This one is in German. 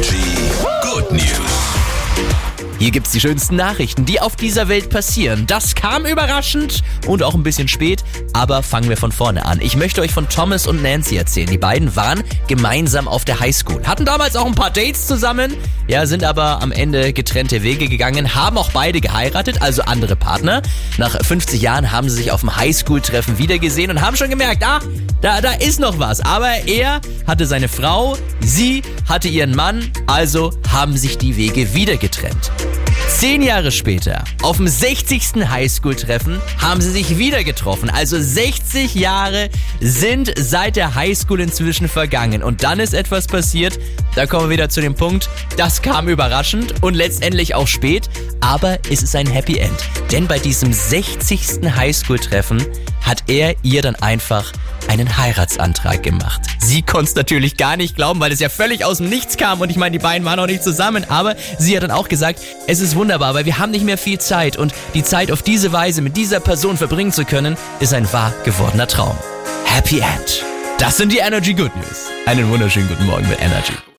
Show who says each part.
Speaker 1: Energy Good News.
Speaker 2: Hier gibt's die schönsten Nachrichten, die auf dieser Welt passieren. Das kam überraschend und auch ein bisschen spät, aber fangen wir von vorne an. Ich möchte euch von Thomas und Nancy erzählen. Die beiden waren gemeinsam auf der Highschool, hatten damals auch ein paar Dates zusammen, ja, sind aber am Ende getrennte Wege gegangen, haben auch beide geheiratet, also andere Partner. Nach 50 Jahren haben sie sich auf dem Highschool-Treffen wiedergesehen und haben schon gemerkt, ah, da, da ist noch was. Aber er hatte seine Frau, sie hatte ihren Mann, also haben sich die Wege wieder getrennt. Zehn Jahre später, auf dem 60. Highschool-Treffen, haben sie sich wieder getroffen. Also 60 Jahre sind seit der Highschool inzwischen vergangen. Und dann ist etwas passiert, da kommen wir wieder zu dem Punkt, das kam überraschend und letztendlich auch spät, aber es ist ein Happy End. Denn bei diesem 60. Highschool-Treffen hat er ihr dann einfach einen Heiratsantrag gemacht. Sie konnte es natürlich gar nicht glauben, weil es ja völlig aus dem Nichts kam und ich meine, die beiden waren auch nicht zusammen, aber sie hat dann auch gesagt, es ist wunderbar, weil wir haben nicht mehr viel Zeit und die Zeit auf diese Weise mit dieser Person verbringen zu können, ist ein wahr gewordener Traum. Happy End. Das sind die Energy Good News. Einen wunderschönen guten Morgen mit Energy.